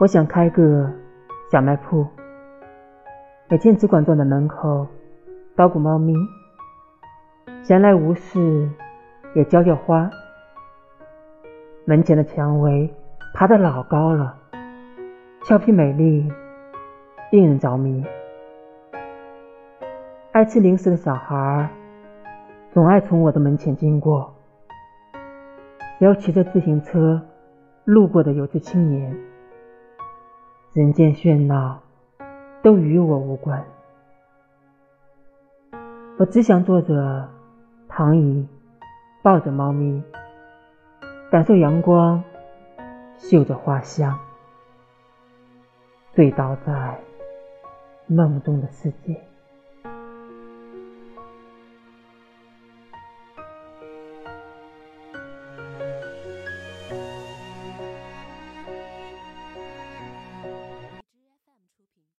我想开个小卖铺，每天只管坐在门口捣鼓猫咪，闲来无事也浇浇花。门前的蔷薇爬得老高了，俏皮美丽，令人着迷。爱吃零食的小孩总爱从我的门前经过，要骑着自行车路过的有志青年。人间喧闹，都与我无关。我只想坐着躺椅，抱着猫咪，感受阳光，嗅着花香，醉倒在梦中的世界。